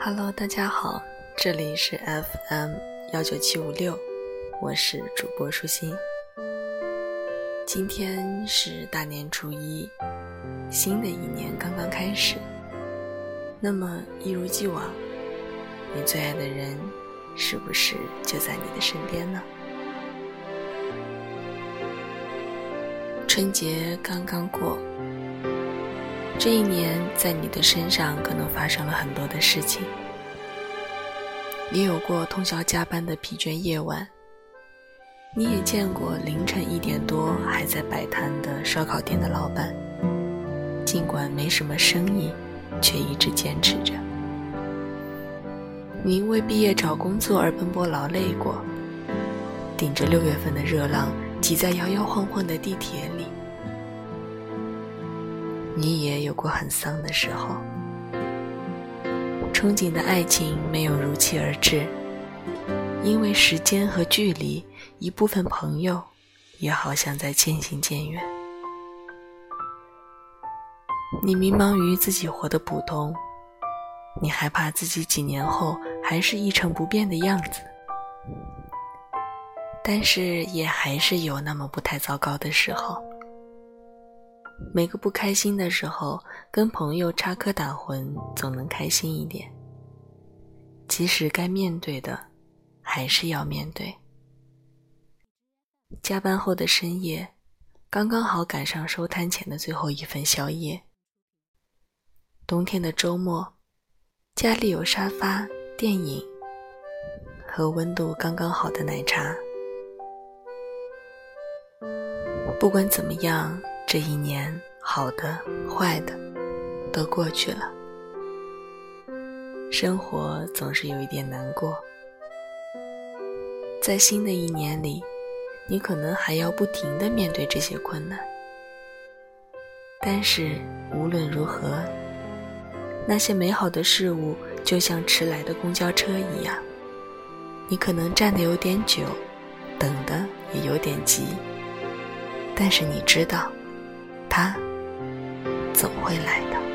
Hello，大家好，这里是 FM 幺九七五六，我是主播舒心。今天是大年初一，新的一年刚刚开始。那么，一如既往，你最爱的人是不是就在你的身边呢？春节刚刚过，这一年在你的身上可能发生了很多的事情，你有过通宵加班的疲倦夜晚，你也见过凌晨一点多还在摆摊的烧烤店的老板，尽管没什么生意。却一直坚持着。你因为毕业找工作而奔波劳累过，顶着六月份的热浪，挤在摇摇晃晃的地铁里。你也有过很丧的时候，憧憬的爱情没有如期而至，因为时间和距离，一部分朋友也好像在渐行渐远。你迷茫于自己活得普通，你害怕自己几年后还是一成不变的样子，但是也还是有那么不太糟糕的时候。每个不开心的时候，跟朋友插科打诨，总能开心一点。即使该面对的，还是要面对。加班后的深夜，刚刚好赶上收摊前的最后一份宵夜。冬天的周末，家里有沙发、电影和温度刚刚好的奶茶。不管怎么样，这一年好的、坏的都过去了。生活总是有一点难过，在新的一年里，你可能还要不停的面对这些困难。但是无论如何。那些美好的事物，就像迟来的公交车一样，你可能站的有点久，等的也有点急，但是你知道，他总会来的。